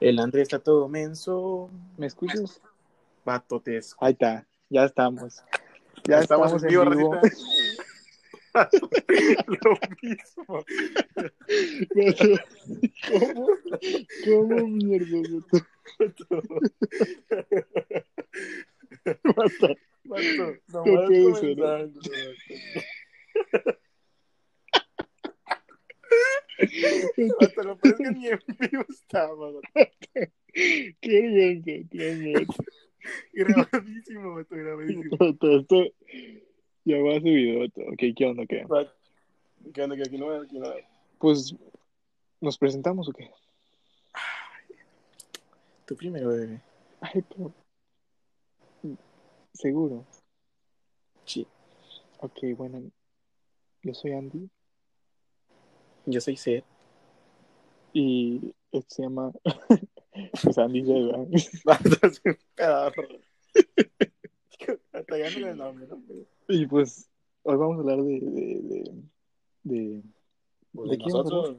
El André está todo menso. ¿Me escuchas? Escucho. Ahí está, ya estamos. Ya Estamos estamos, en vivo, en vivo. Lo mismo. ¿Cómo? ¿Cómo mierda? Vato? Vato, No nomás puede ser, vato. Vato, lo peor que ni en vivo estaba. Qué vergüenza, Dios mío. Grabadísimo, vato, grabadísimo. Vato, Esto ya va subido, vato. Ok, ¿qué onda? ¿Qué? ¿Qué onda? Que aquí no aquí no. Pues, ¿nos presentamos o qué? Tú primero, bebé. Ay, pero... ¿Seguro? Sí. Ok, bueno. Yo soy Andy Yo soy Seth. y este se llama... pues Andy no le nombre, ¿no? Y pues, hoy vamos a hablar de... de, de, de... Pues ¿De nosotros,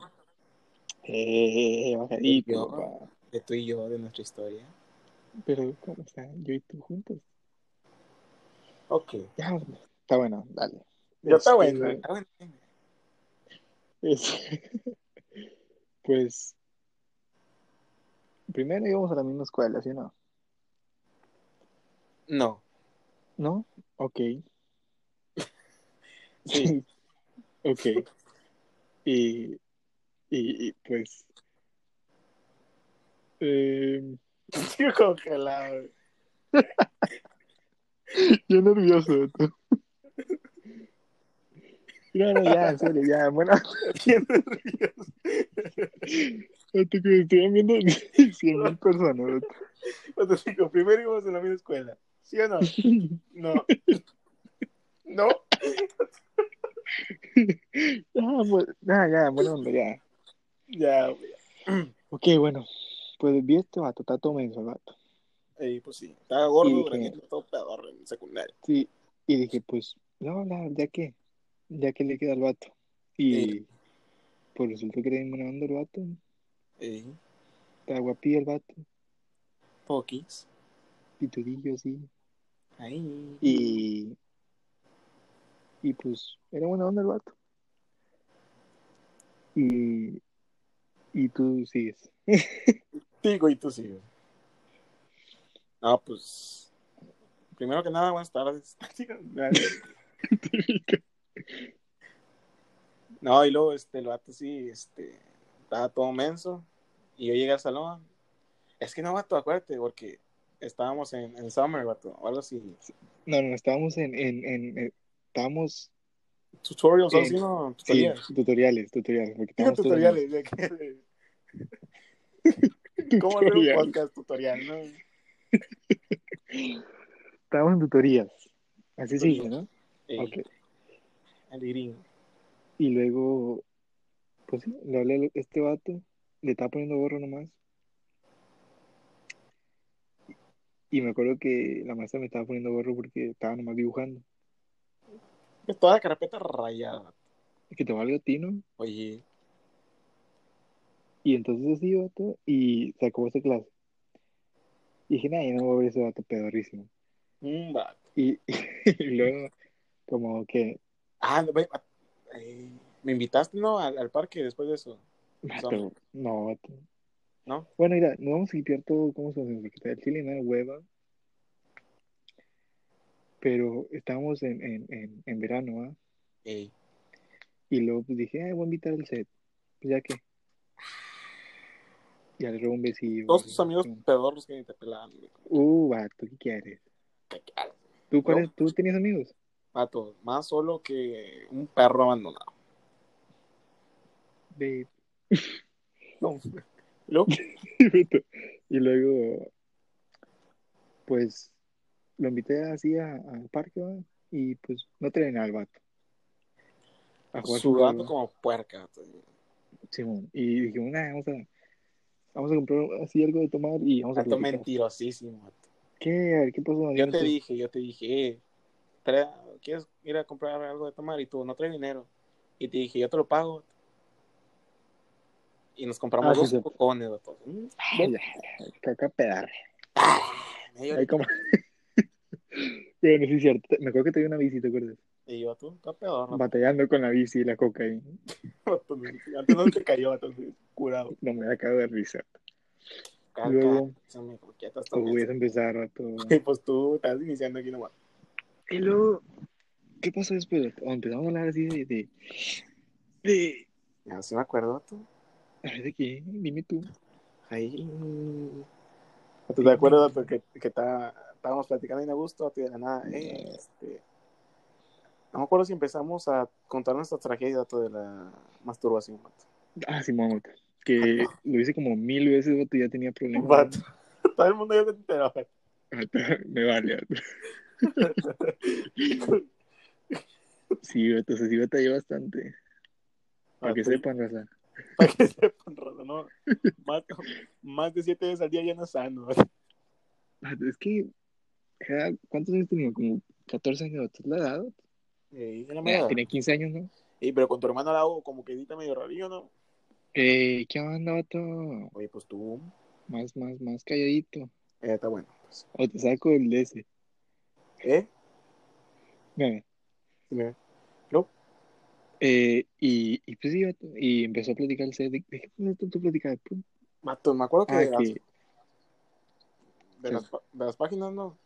Eh, bajadito, papá. de tú y yo, de nuestra historia. Pero, ¿cómo están? Yo y tú juntos. Ok. Ya, está bueno, dale. Ya está Este, bueno. Está bueno. Es- pues, primero íbamos a la misma escuela, ¿sí o no? No. ¿No? Ok. Sí. ok. Y, y, y, pues, eh, Estoy congelado. yo nervioso. tú. No, no, ya, en serio, ya, bueno, hasta que me estoy viendo 100 mil personas. Cuando digo, primero íbamos a la misma escuela. ¿Sí o no? No. ¿No? Ah, pues, ya, ya, buena onda, ya. Ya, güey. Ok, bueno, pues vi este vato, está todo menso el vato. Ey, pues sí. Estaba gordo, Y dije- todo pedorro en secundaria. Sí, y dije, pues, no, hablar, ya que, ya que le queda al vato. Y Sí. pues resultó que buena onda el vato, Ey, está guapillo el vato, poquis. pitudillo así. Ahí. Y, y pues, era buena onda el vato. Y, y tú sigues. Digo, y tú sí. güey. No, pues. Primero que nada, buenas tardes. No, y luego este, el vato sí, este, estaba todo menso. Y yo llegué al salón. Es que no, vato, acuérdate, porque estábamos en, en Summer, vato, o algo así. No, no, estábamos en, en, en, en- estábamos, Tutorials, En- así, ¿no? sí, Tutoriales. tutoriales, tutoriales. porque tutoriales, ¿de qué? De- ¿Cómo hacer un podcast tutorial, no? Estábamos en tutorías. Así dice, ¿no? Ey, Ok. El gringo. Y luego, pues sí, le hablé a este vato, le estaba poniendo gorro nomás. Y me acuerdo que la maestra me estaba poniendo gorro porque estaba nomás dibujando. Pues Toda la carpeta rayada. Que te valga a ti, ¿no? Oye, Y entonces así, vato, y se acabó esa clase. Y dije, nah, no voy a ver ese vato pedorrísimo. vato. Y, y luego, como que, Ah, no, eh, me invitaste, ¿no? Al, al parque después de eso. no. ¿No? Bueno, mira, no vamos a limpiar todo, ¿cómo se hace? El chile, ¿no? Hueva. Pero estábamos en, en, en, en verano, ¿ah? Ey, Y luego pues dije, ay, voy a invitar al set. Pues ya que. Y al un besillo. todos tus amigos Sí. pedorros que ni te pelaban. Uh, vato, ¿qué quieres? ¿Tú, cuál No. es- ¿Tú tenías amigos? Vato, más solo que un perro abandonado. Babe. No. Luego, y luego, pues, lo invité así a- al parque, ¿va? Y pues no nada al vato. A jugar sudando como puerca. Simón. Y dijimos, nah, vamos a, vamos a comprar así algo de tomar y vamos a platicar. mentirosísimo. ¿Qué? A ver, ¿qué pasó? Yo no te dije, yo te dije, eh, trae- ¿quieres ir a comprar algo de tomar? Y tú, no traes dinero. Y te dije, yo te lo pago. Y nos compramos Ah, sí, dos cocones, caca pedar. medio Ay, como. es cierto. Me acuerdo que te dio una bici, ¿te acuerdas? Y yo, tú, está peor, vato. Batallando con la bici y la coca ahí. Antes no te cayó, vato, curado. No me acabo de risa. Caca, Luego- me coquetas O voy también. a empezar, rato. Y pues tú estás iniciando aquí nomás. Y luego, ¿qué pasó después? vato? O empezamos a hablar así de. de, de sí me acuerdo, a ver, ¿de qué? Dime tú. Ahí. ¿Tú te acuerdas vato, que, está- estábamos platicando en Augusto vato, y de la nada? eh, este, no me acuerdo si empezamos a contar nuestra tragedia de la masturbación. Vato. Ah, sí, mamá. Que lo hice como mil veces, vato, y ya tenía problemas. Vato. Todo el mundo ya se enteró. Me vale, vato. Sí, se sí batallé bastante. Para que sepan, raza. Para que sepan, Rodo, ¿no? Más, más de siete veces al día ya no sano. Es que, ¿cuántos años tenía? Como 14 años, es la edad. Eh, da. Tenía 15 años, ¿no? Eh, pero con tu hermano la hago como que edita medio rarillo, ¿no? Eh, ¿qué onda, vato? Oye, pues tú. Más, más, más calladito. Eh, está bueno. Pues. O te saco el de ese. ¿Eh? ¿No? Eh, y, y pues sí, vato, y empezó a platicar el set. ¿De, qué tú, platicabas? Mato, me acuerdo que, Ah, de, las, que, de, las, de las páginas, ¿no?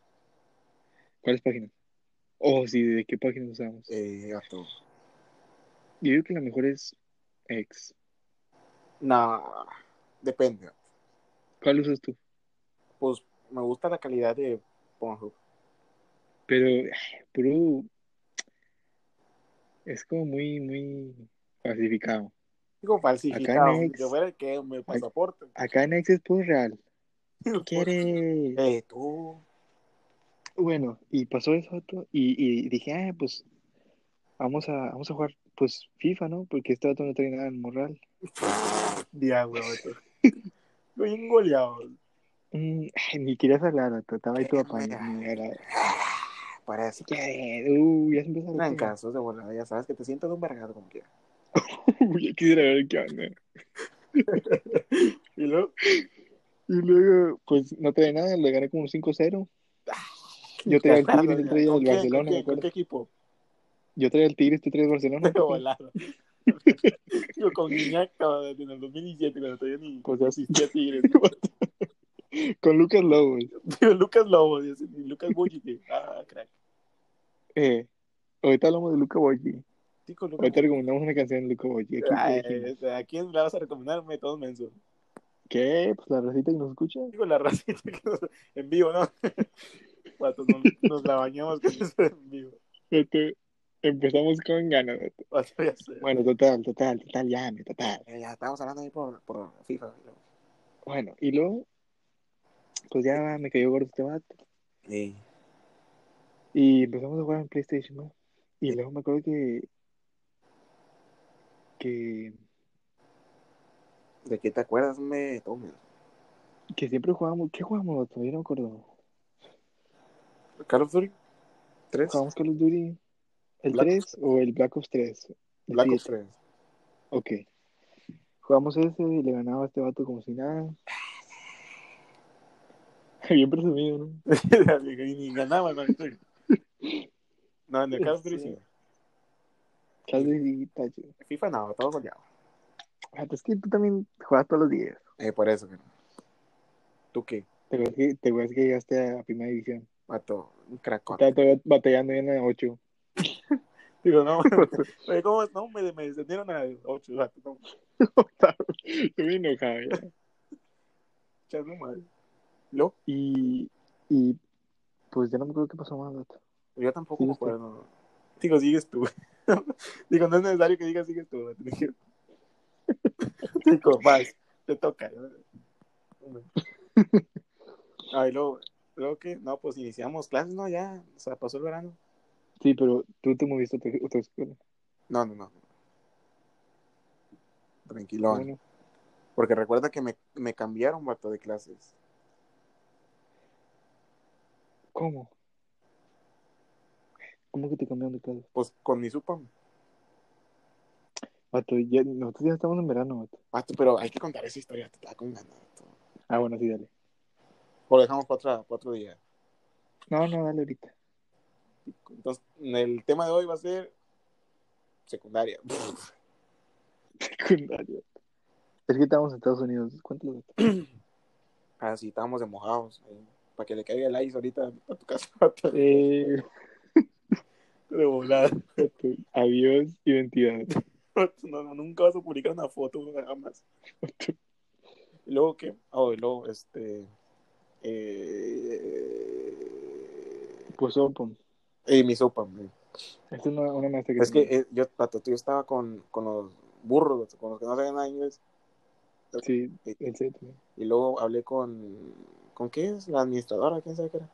¿cuáles páginas? Oh, sí, ¿de qué páginas usamos? Eh, gato. Yo digo que la mejor es X. Nah, depende. ¿Cuál usas tú? Pues me gusta la calidad de Pornhub. Pero, puro. Es como muy, muy falsificado. Digo, falsificado. Acá en X- Yo fuera el que me pasaporte. Acá en X es puro real. ¿Quiere? Eh, tú. Bueno, y pasó eso, y, y dije, ah, pues vamos a, vamos a jugar, pues, FIFA, ¿no? Porque este vato no trae nada en moral. Diablo, vato. Estoy bien goleado. Mm, ni querías hablar, estaba ahí todo apañado. Para eso. ¿Qué? Uh, ya se empezó No, a casos de volada, ya sabes que te sientas un vergado como quieras. Ya quisiera ver qué onda. Y luego, Y luego, pues, no trae nada, le gané como 5-0. Yo traía el Tigres, él traía ¿Con el? Barcelona, ¿Con me quién? ¿Con qué equipo? Yo traía el Tigres, tú traías el Barcelona. De volado. Yo con Guiñac en el 2017 cuando todavía ni Pues ya- existía Tigres. Con Lucas Lobos. Lucas Lobo, y ese- y Lucas Bullite. Ah, crack. Eh, ahorita hablamos de Luca Boyi. Ahorita recomendamos una canción de Luca Boyi. ¿A quién le vas a recomendarme? Todo menso. ¿Qué? Pues la racita que nos escucha. Digo, la racita que nos... en vivo, ¿no? Pato, nos, nos la bañamos con eso en vivo. Este, empezamos con ganas. ya. Bueno, total, total, total, llame, total. Eh, ya estamos hablando ahí por, por FIFA. Bueno, y luego, pues ya me cayó gordo este vato. Sí. Y empezamos a jugar en PlayStation, ¿no? Y luego me acuerdo que. que. ¿De qué te acuerdas, me? Que siempre jugábamos. ¿Qué jugábamos? Yo no me acuerdo. Call of Duty 3. ¿Jugábamos Call of Duty? ¿El Black 3 o el Black Ops 3? El Black Ops 7. 3. Ok. Jugamos ese y le ganaba a este vato como si nada. Bien presumido, ¿no? y ni ganaba, ¿no? No, en el Call of Duty sí. Casi y tacho. FIFA no, todo goleado. Ah, pues Es que tú también juegas todos los días. Eh, por eso no. ¿Tú qué? Te acuerdas que, te acuerdas que llegaste a primera división. Mato, un cracón. Estaba todavía batallando en la 8. Digo, no, oye, ¿cómo es? No, me, me descendieron a 8, no, Estoy bien enojado ya. echando mal. ¿Lo? Y, y pues ya no me acuerdo qué pasó más, vato. Yo tampoco Sí, me acuerdo. Digo, sigues tú. Digo, no es necesario que digas sigues tú. Digo, vas, te toca. Ay, luego, luego que, no, pues iniciamos clases, ¿no? Ya, o sea, pasó el verano. Sí, pero tú te moviste a otra, otra escuela. No, no, no. Tranquilón. Bueno, Porque recuerda que me, me cambiaron, vato, de clases. ¿cómo? ¿Cómo que te cambiaron de clase? Pues con mi supa. Vato, ya, nosotros ya estamos en verano, vato. Vato, pero hay que contar esa historia, te da con ganas. vato. Ah, bueno, sí, dale. O lo dejamos para, otra- para otro día. No, no, dale ahorita. Entonces, el tema de hoy va a ser secundaria. Secundaria. Es que estamos en Estados Unidos. Vato. Ah, sí, estábamos de mojados. ahí, para que le caiga el ice ahorita a tu casa. vato, Eh, De volada. adiós, identidad. No, no, nunca vas a publicar una foto, nada más. Y luego, ¿qué? Oh, y luego, este. Eh, Pues, opo. eh, mi sopa, güey. Esta es una, una maestra que Es que eh, yo, pato, yo estaba con, con los burros, con los que no sabían nada inglés. Sí, set. Y luego hablé con. ¿Con qué es? La administradora, quién sabe qué era.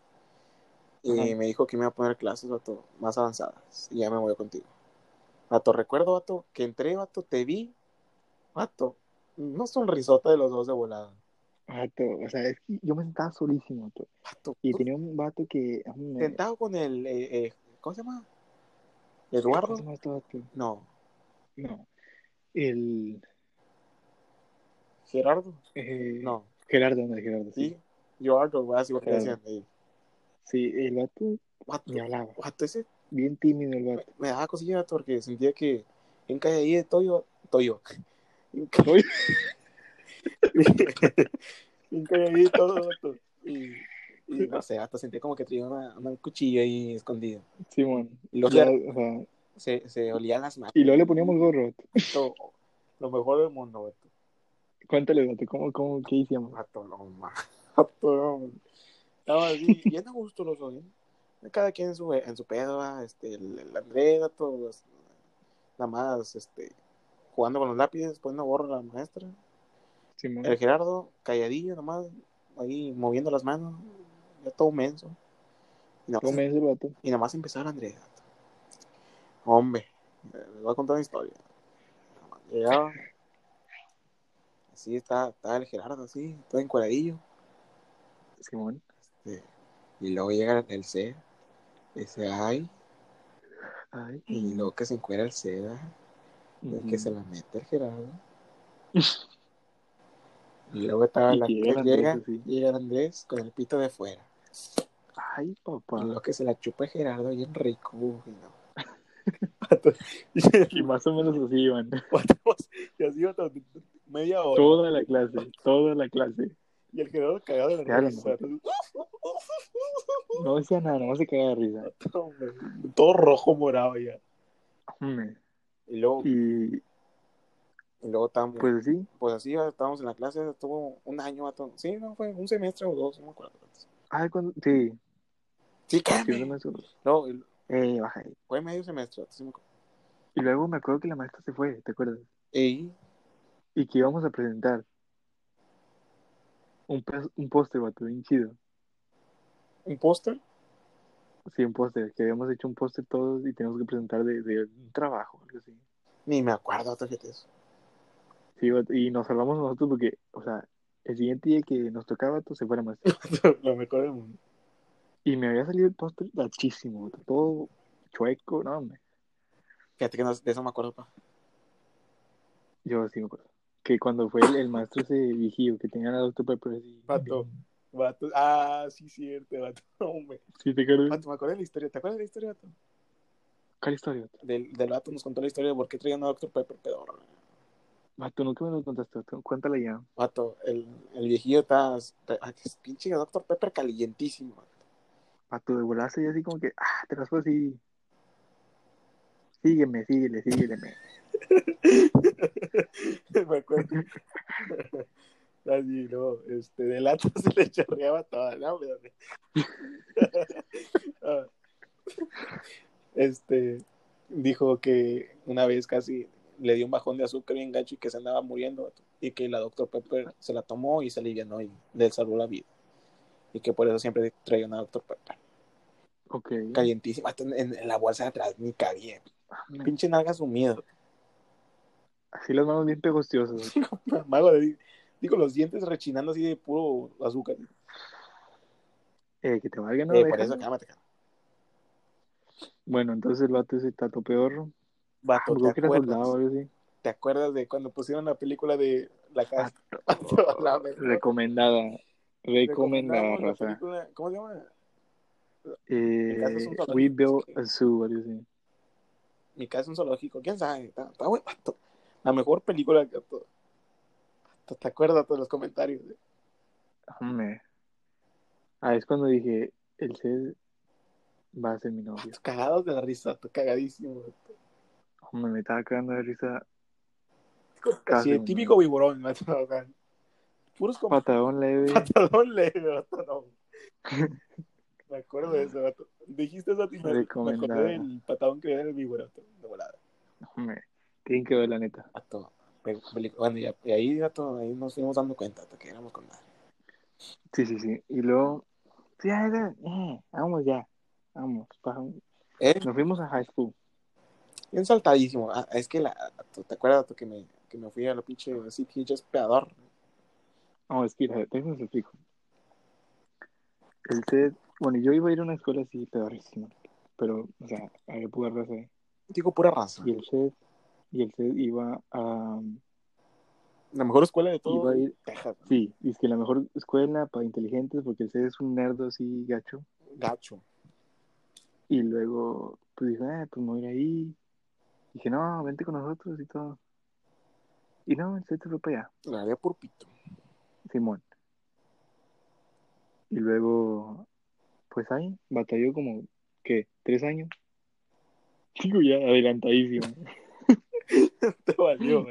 Y Ajá. me dijo que me iba a poner clases, vato, más avanzadas. Y ya me voy contigo. Vato, recuerdo, vato, que entré, vato, te vi. Vato, no sonrisota de los dos de volada. Vato, o sea, es que yo me sentaba solísimo, vato. Vato, Y tenía un vato que. sentado con el. eh, eh, ¿Cómo se llama? ¿Cómo ¿Eduardo? se llama este? No, No. El. Gerardo. eh, No, Gerardo, no, Gerardo. sí. Sí, Gerardo, güey, así lo que decían. eh, sí el vato Vato, me hablaba. vato, ese Bien tímido el vato. me daba cosilla porque sentía que en calle ahí de Toyo, Toyo. En calle ahí de todo, vato. Y, y no sé, vato, sentía como que traía una, una cuchilla ahí escondida. Simón. Y luego Ya, o sea, se, se olían las manos, y luego le poníamos gorro. vato. lo mejor del mundo, vato. Cuéntale, vato, ¿cómo, cómo, qué hicimos? Vato, no, ma. Vato, no. Estaba así, bien a gusto los dos, ¿eh? Cada quien en su, en su pedo, ¿va? este, el, el Andrés, vato, pues, nada más, este, jugando con los lápices, poniendo gorro a la maestra. El Gerardo, calladillo nomás, ahí moviendo las manos, ya todo menso. Y nomás, ¿Cómo me dice el vato? y nomás empezar Andrés. vato. Hombre, eh, les voy a contar una historia. Llegaba, así está, está el Gerardo, así, todo encuadradillo. Simón. Este, y luego llega el C, dice ay, Ay. y luego que se encuera el C, ¿verdad? y que se la mete el Gerardo. Y luego estaba Y la llega Andrés, llega, llega Andrés con el pito de fuera. Ay, papá. Y luego que se la chupa el Gerardo bien rico. Uy, no. Y más o menos así iban. y así iba todo- media hora. Toda la clase, toda la clase. Y el Gerardo cagado de la risa. No decía nada, no se cagaba de risa. Todo rojo morado ya. Hombre. Y luego, Y y luego estábamos, pues, pues sí. así estábamos en la clase, estuvo un año, vato. sí, no fue un semestre o dos, no me acuerdo. Ay, cuando. Sí, Sí, cállate. no Eh, baja ahí. fue medio semestre, sí me acuerdo. Y luego me acuerdo que la maestra se fue, ¿te acuerdas? Y Y que íbamos a presentar un, un póster, vato, bien chido. Un póster, Sí, un póster, que habíamos hecho un póster todos y teníamos que presentar de, de un trabajo, algo así. ni me acuerdo, fíjate eso. Sí, y nos salvamos nosotros porque, o sea, el siguiente día que nos tocaba, vato, se fue la maestra. Lo mejor del mundo. Y me había salido el póster gachísimo, todo chueco, no, hombre. Fíjate que no- de eso me acuerdo, pa. Yo sí me acuerdo. Que cuando fue el, el maestro ese viejillo que tenía la Dr. Pepper así. Vato. Vato. Ah, sí, cierto, vato. Hombre. Sí, te acuerdas. Vato, me acuerdo de la historia. ¿Te acuerdas de la historia, vato? ¿Cuál historia, vato? Del, del vato nos contó la historia de por qué traían a Dr. Pepper pedorro. Vato, nunca me lo contaste, vato. Cuéntala ya. Vato, el, el viejillo está. es pinche Dr. Pepper calientísimo. vato. Vato, de volarse y así como que, ah, te raspo así. Sígueme, síguele, sígueme. me acuerdo. Así, no, este, de lata se le chorreaba toda, no, hombre. Ah. Este, dijo que una vez casi le dio un bajón de azúcar bien gacho y que se andaba muriendo, y que la Dr. Pepper se la tomó y se alivianó y le salvó la vida. Y que por eso siempre traía una Dr. Pepper. Ok. Calientísima, en, en la bolsa de atrás ni cabía. Pinche nalga sumido. Así las manos bien pegostiosas. Mago de, digo, los dientes rechinando así de puro azúcar. Eh, que te valga, ¿no? Eh, por eso, cálmate. Bueno, entonces el vato ese tato peor. Vato, Creo ¿te acuerdas? soldado o algo así. ¿Te acuerdas de cuando pusieron la película de La Casa? Mejor. Recomendada. Recomendada, película- ¿Cómo se llama? Eh, we built a zoo, así. Mi casa es un zoológico. ¿Quién sabe? Está, está bueno. La mejor película que vato. ¿Te acuerdas de los comentarios? Hombre. Ah, es cuando dije, el Ced va a ser mi novio. Cagados de la risa, cagadísimo. Hombre, me estaba cagando de risa. Casi, el típico viborón, sea, Puros como Patadón leve. patadón leve, vato, no. Me acuerdo de eso, vato. Dijiste eso a ti, me, me acordé del patadón que era el viborón, de volada. Hombre, tienen que ver la neta. Pe- peli- Bueno, y, ahí, vato, ahí nos fuimos dando cuenta, vato, que éramos con madre. Sí, sí, sí. Y luego, sí, ya, ya, eh, vamos ya. Vamos. pa- Eh, Nos fuimos a high school. bien saltadísimo. Ah, es que la, vato, ¿te acuerdas vato, que me, que me fui a la pinche así, pinche peador? No, es que, déjame te explico. El Ced, bueno, yo iba a ir a una escuela así pedorrísima. Pero, o sea, había pura raza. Digo, pura raza. Y el Ced, y el Ced iba a, La mejor escuela de todo. Iba a ir- Texas, sí, es que la mejor escuela para inteligentes, porque el es un nerdo así gacho. gacho. Y luego, pues dije, ah, pues me voy a ir ahí. Dije, no, vente con nosotros y todo. Y no, el Ced se fue para allá, La haría por pito. Simón. Y luego, pues ahí, batalló como, ¿qué? ¿Tres años? Digo, ya adelantadísimo. Te valió.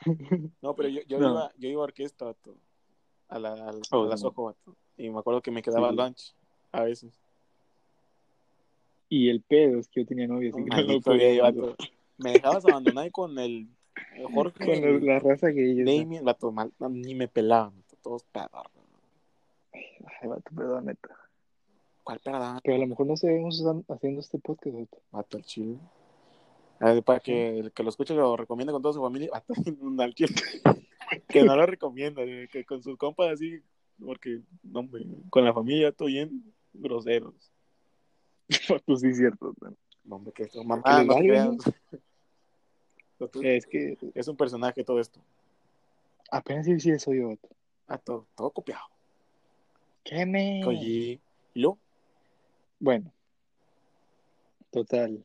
No, pero yo, yo, No. Iba, yo iba a orquesta, vato, a la, a la, Oh, a no. Y me acuerdo que me quedaba Sí. lunch a veces. Y el pedo es que yo tenía novia, así que no podía vato. Me dejabas abandonar con el, Jorge, Con la, el la raza que ellos. Damien, vato, mal- ni me pelaban, todos pedar. Ay, vato, perdón, neta. ¿Cuál perdón? Pero a lo mejor no sabemos haciendo este podcast, vato. Vato, el chile. Ver, para que el que lo escuche lo recomiende con toda su familia, chile. que no lo recomienda, eh, que con sus compas así, porque, no, con la familia todo bien groseros. Vato, sí, cierto. No, hombre, que esto, mamá, no creas. Lo Es que Es un personaje todo esto. apenas sí, sí soy yo. Ah, todo, todo copiado. ¿Qué me? Oye, y luego, Bueno, total.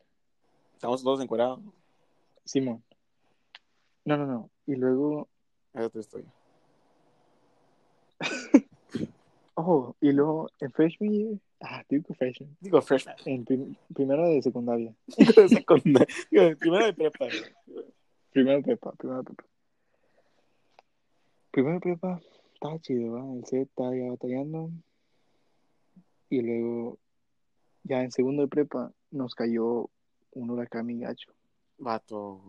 Estamos todos encuerados. Simón. No, no, no. Y luego, Esa es tu historia. oh, y luego en freshman year, ah, digo freshman, Digo, freshman. en prim- primero de secundaria, de secundaria. Digo, primero de prepa. primero de prepa, primero de prepa. Primero de prepa, estaba chido, ¿va? El set estaba ya batallando. Y luego, ya en segundo de prepa, nos cayó un huracán mi gacho. Vato.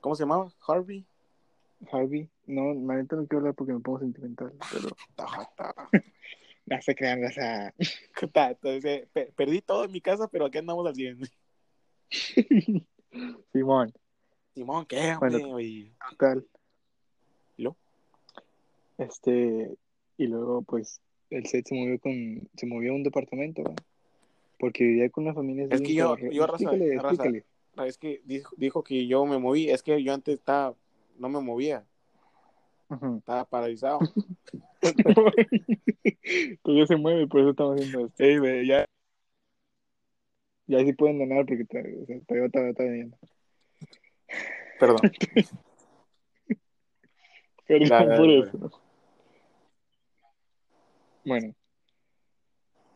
¿Cómo se llamaba? Harvey. Harvey, no, la neta no quiero hablar porque me pongo sentimental, pero no se crean, o sea, Ta, Entonces, pe- perdí todo en mi casa, pero aquí andamos al 100. Simón, Simón, ¿qué, Bueno. hombre? Oye, total. ¿Y luego? Este, y luego pues el set se movió con, se movió a un departamento, ¿va? Porque vivía con una familia. Es que yo- pedorra. yo, raza, explícale, raza. explícale. Es que dijo, dijo que yo me moví. Es que yo antes estaba, no me movía. Estaba paralizado. Todavía se mueve, por eso estamos haciendo esto. Ey, ve, ya. Ya sí pueden donar porque todavía, o sea, todavía está, está bien. Perdón. Pero Dale, por eso. Bueno.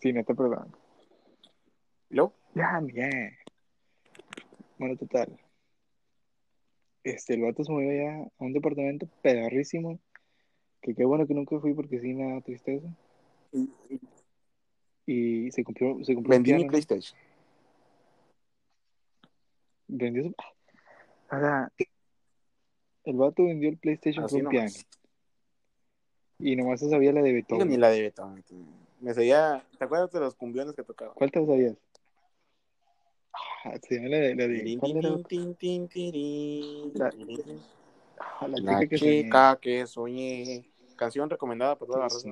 Sí, no te perdón. ¿Y luego? Ya, ya. Bueno, total. Este, el vato se movió ya a un departamento pedorrísimo. Que qué bueno que nunca fui porque sí me da tristeza. Y se compró, se compró un Vendí mi. PlayStation. Vendió su... O sea, el vato vendió el PlayStation por un piano. Y nomás se sabía la de Beethoven. ni la de Beethoven. Me seguía. ¿Te acuerdas de los cumbiones que tocaba? ¿Cuál te sabías? Ah, se llama la de... La, de, ¿cuál era? Tin, tin, tin, tirín. La- Ah, la La chica que soñé. chica que soñé. Canción recomendada por toda la raza.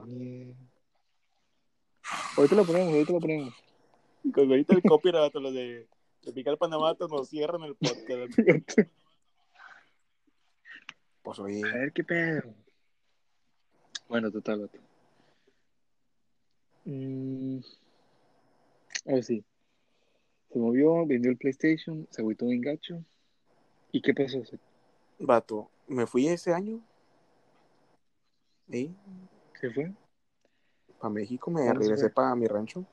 Ahorita lo ponemos, ahorita lo ponemos. Con ahorita el copyright, los de, de Picar Panamá nos cierran el podcast. Pues oye, A ver qué pedo. Bueno, total, vato. Mm. Oh, sí. Se movió, vendió el PlayStation, se agüitó bien gacho. ¿Y qué pasó? Vato, me fui ese año. ¿Y? se fue. Para México me ¿Cuándo se regresé para mi rancho.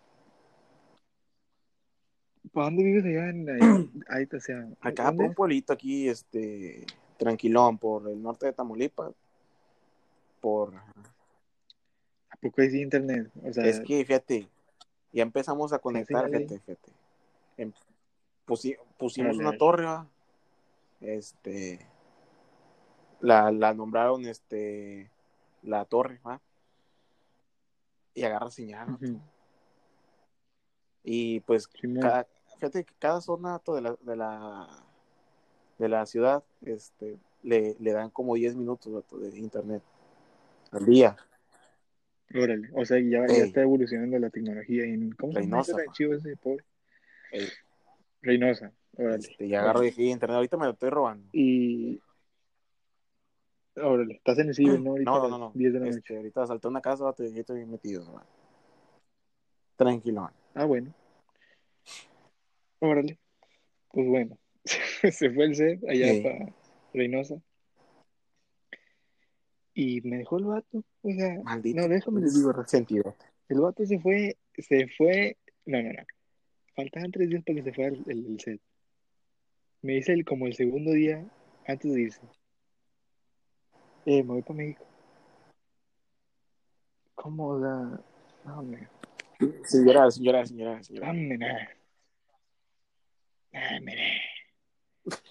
¿Para dónde vives allá? En, allá, ahí, o sea, Acá ¿dónde por un pueblito aquí, este, tranquilón, por el norte de Tamaulipas. Por... ¿A poco hay internet? O sea, Es que, fíjate, ya empezamos a conectar, fíjate, fíjate. Pusi- pusimos una torre, este, la, la nombraron, este, la torre, ¿va? Y agarra señal. Y pues, cada, fíjate que cada zona de la, de la, de la ciudad, este, le, le dan como 10 minutos de internet al día. Órale. O sea, ya, ya está evolucionando la tecnología en. ¿Cómo se llama ese pobre? Ey, Reynosa. Órale. este, y agarro dije, internet, ahorita me lo estoy robando. Y. Órale. Estás en el ciber, ¿no? Ahorita No, no, no, no. 10 de la Este, noche. ahorita salté una casa, y estoy metido, ¿no? Tranquilo. Ah, bueno. Órale. Pues bueno. se fue el set allá para Reynosa. Y me dejó el vato. O sea, Maldito. no, déjame les digo, Rafa. sentido. El vato se fue, se fue. No, no, no. Faltaban tres días para que se fuera el, el- el set. Me dice el, como el segundo día antes de irse. Eh, me voy para México. ¿Cómo? Sea, no, hombre. Señora, señora, señora, señora. Dame nada. Dame nada.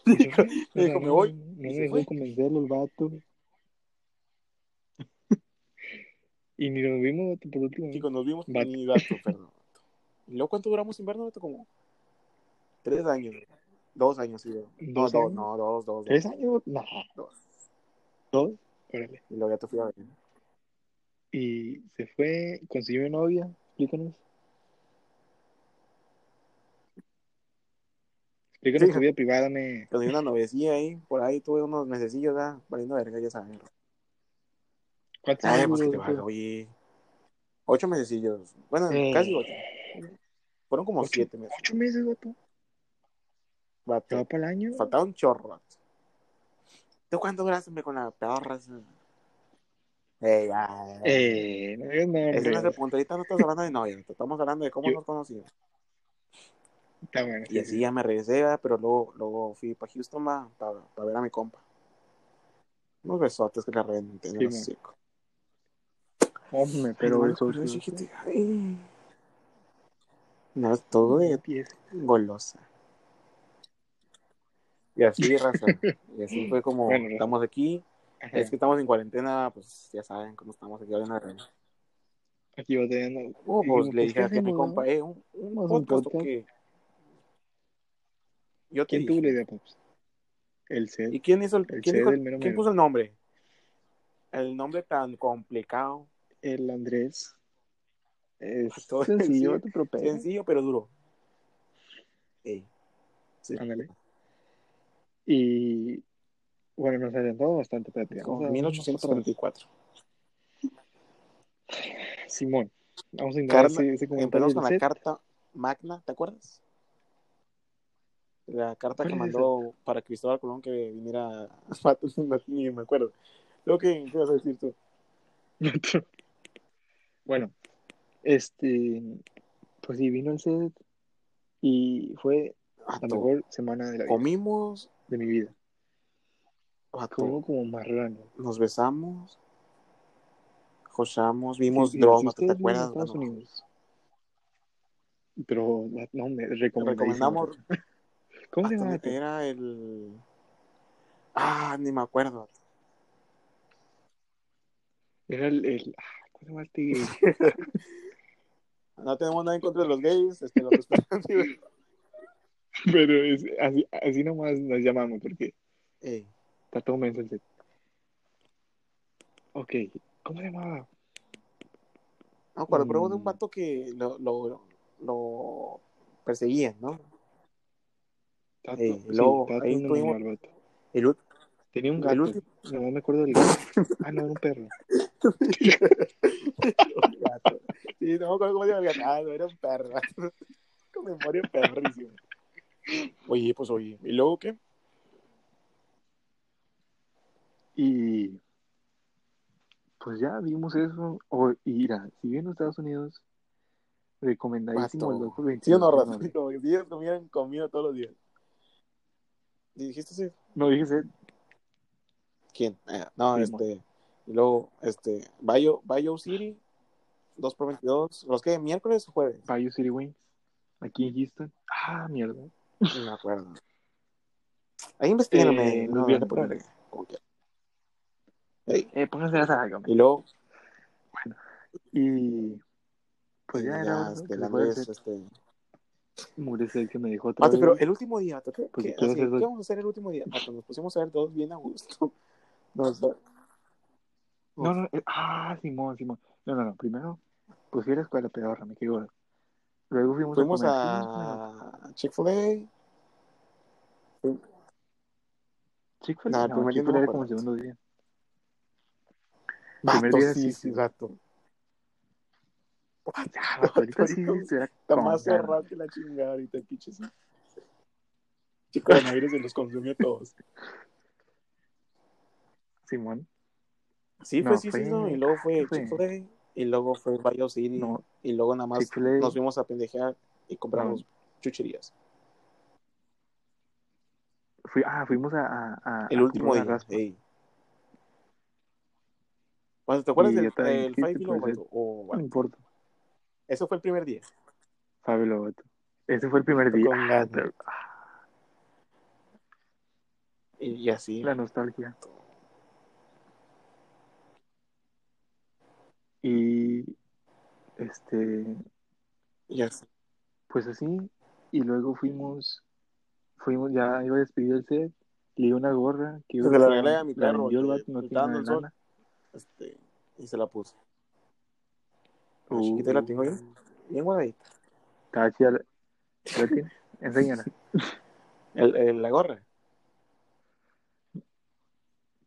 Dijo, me voy. No me dejó fue. convencerlo el vato. Y ni nos vimos por último. Chicos, nos vimos ni perdón. ¿Y luego cuánto duramos sin vernos? Como tres años. Dos años, sí. No, ¿Dos dos, años? no, dos, dos. ¿Tres dos. años? No. Dos. ¿Dos? Órale. Y luego ya te fui a ver. Y se fue, consiguió novia. Explícanos. Explícanos Sí. tu vida privada, me. Conseguí una novecilla ahí, por ahí tuve unos mesecillos, ya, valiendo verga, ya saben. ¿Cuántos Ay, años pues que te valga, oye. Ocho mesecillos. Bueno, Eh. casi ocho. Fueron como ¿Ocho? siete meses. ¿Ocho meses, vato? vato. ¿Te va para el año? Faltaba un chorro. vato. ¿Tú cuánto duraste con la pedorra? Eh, ya. Eh, no digas Ese no es el punto. Ahorita no estamos hablando de novia, estamos hablando de cómo Yo- nos conocimos. Está bueno. Y sí, así sí. ya me regresé, ¿verdad? pero luego, luego fui para Houston para ver a mi compa. Unos besotes que le reventé en Sí. Hombre, pero no, eso. pero. No, es todo de golosa. Y así, raza. Y así fue como Bueno, estamos aquí. Ajá. Es que estamos en cuarentena, pues ya saben cómo estamos aquí ahora en la Aquí batallando. Oh, pues le pues, dije ¿qué aquí a mi compa, eh, un, un podcast qué. Yo te ¿Quién tuvo la idea, Pops? El set. ¿Y quién hizo el, El quién, C dijo- del mero quién mero. puso el nombre? El nombre tan complicado. El Andrés. Es Todo sencillo, sencillo, pero. Sencillo, pero duro. Ey. Sí. Ándale. Y bueno, nos adelantamos bastante, a 1834. Simón. Vamos a ese, ese comentario Empezamos con la carta magna, ¿te acuerdas? La carta ¿Cuál que mandó para Cristóbal Colón que viniera a ni me acuerdo. Lo que ¿qué ibas a decir tú. bueno, este, pues sí, vino el set y fue la Vato, mejor semana de la vida, comimos, de mi vida. Como como marrano. nos besamos, jochamos, vimos Sí, drogas, ¿te acuerdas? Estados Unidos. Pero no me recomendamos, ¿Cómo se llama? era el... Ah, ni me acuerdo. Era el, el ah, ¿cómo se llama este gay? No tenemos nada en contra de los gays, este, los respetamos. Pero es, así, así nomás nos llamamos porque Ey, está todo menso el set. Ok, ¿cómo se llamaba? no acuerdo, pero de un Mm. vato que lo, lo, lo perseguían, ¿no? Tato, Ey, sí, luego, Tato ahí demonio tuvimos- al vato. El, Tenía un el gato. último, No me acuerdo del gato. Ah, no, era un perro. Gato. Sí, no me acuerdo cómo se llama el gato. Ah, no, era un perro. Con memoria perrísima. Oye, pues oye. ¿Y luego qué? Y pues ya vimos eso. O, y mira, si bien en Estados Unidos, recomendadísimo el Vato. Doctor 22. ¿Sí o no. Como que si ellos comieran comida todos los días. ¿Y dijiste sí? No, dije Seth. ¿Quién? Eh, no, Sí, este. Y luego, este. Bayo, Bayo City, 2 por 22. ¿Los que ¿Miércoles o jueves? Bayou City Wings. Aquí en Houston. Ah, mierda. No me acuerdo. Ahí investigame. Eh, no, no por verga, como quiera. Ey, Eh, pónganse la saga. Y luego, Y pues ya, ya, era ¿no? este, Que el fuera Andrés, este. Mugre Seth que me dijo otra vez. pero el último día, ¿qué, qué, qué- así, ¿qué vamos a hacer el último día? Vato, nos pusimos a ver todos bien a gusto. Nos, No, no, eh, ah, Simón, Simón. No, no, no, primero, pues fui a la escuela pedorra, me quedé Luego fuimos, fuimos a a Chick-fil-A. Chick-fil-A. No, el me era como el segundo día. Vato, Primer día sí, sí, vato. Vato, ahorita sí, Está más cerrado que la chingada ahorita, el pinche. sí. Che, coronavirus se los consumió a todos. Simón, Sí, No, fue sí, fue- sí, no, y luego fue. Chick-fil-A, y luego fue Bio City, no, y luego nada más nos fuimos a pendejear y compramos No. chucherías. fui, ah, fuimos a, a, a El último día. una raspa. ey. Bueno, ¿Te acuerdas del del Five Kilo, pues, vato? O, No importa, eso fue el primer día. Fabio vato. Ese fue el primer día. Ah, Y, y así. La nostalgia. Y este, Y así. pues así, y luego fuimos, fuimos, ya iba a despedir el set, le di una gorra que Se iba la regalé a mi perro, vendió el vato, no tiene nada. Este, y se la puse. La Uh, chiquita la tengo yo. Bien guardadita. Está chida la, ¿la tienes? Enséñala. El, el- la gorra.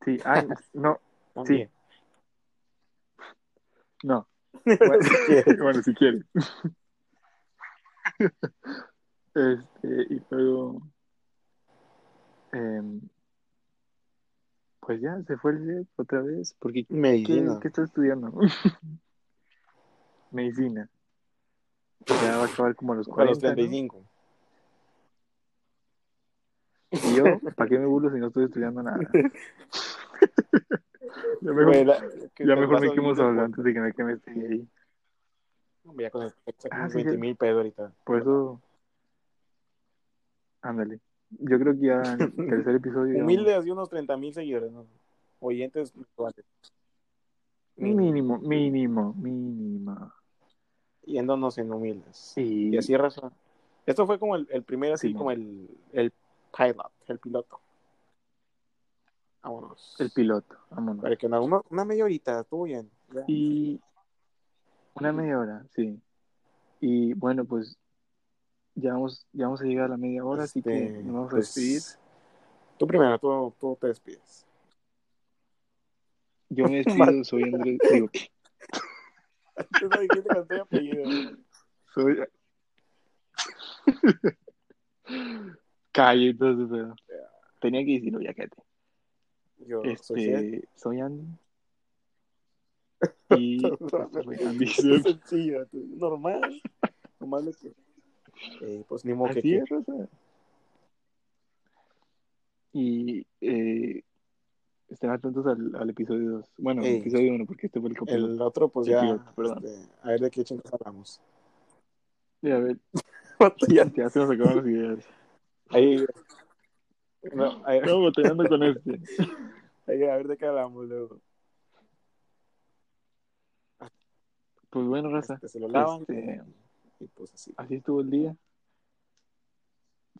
Sí, ah, no, También. No. Si quieres. bueno, si quieres. este, y luego, em, pues ya, se fue el set otra vez, porque ¿qué, Medicina. qué está estudiando? Medicina. Ya va a acabar como a los A los 40, ¿no? 35. Y yo, ¿para qué me burlo si no estoy estudiando nada? Ya mejor, Güey, la- que ya mejor me quemo solo antes de que me queme este ahí. pueblo. Ya con el Ah, unos sí, 20 sí. mil pedos ahorita. Por eso, ándale. Yo creo que ya en el tercer episodio. Humilde así unos 30 mil seguidores, ¿no? Oyentes mensuales. Mínimo, mínimo, mínimo. Yéndonos en humildes. Y, Y así razón. Esto fue como el, el primer, así Sí, como el, el pilot, el piloto. Vámonos. el piloto, vámonos. Para que una, una, media horita, estuvo bien. Ya. Y una media hora, sí. Y bueno, pues ya vamos, ya vamos a llegar a la media hora, así que Este, nos vamos a pues, despedir. Tú primero, tú, tú te despides. Yo me despido, soy Andrés, digo, soy... Calle, entonces, pero tenía que decirlo, ya cállate. Yo soy. Este, soy Andy. Y pues, soy Andy Seth. sencillo, normal. Lo que. Eh, pues ni modo que. Es, Rosa. Y eh, estén atentos al, al episodio 2. Bueno, Ey. episodio 1, porque este fue el El copiloto. otro, pues El ya. piloto, perdón. este, a ver de qué chingados hablamos. A ver, Ya- ya se nos acaban las ideas. Ahí. No, ahí- Estamos batallando con este. Ahí, a ver de qué hablamos luego. Pues bueno, Raza. Este, se lo lavan. Este, Y pues así. así estuvo el día.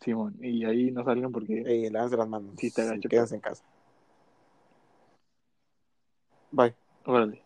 Simón, y ahí no salgan porque Eh, lávense las manos. Sí, Quédense en casa. Bye. Órale.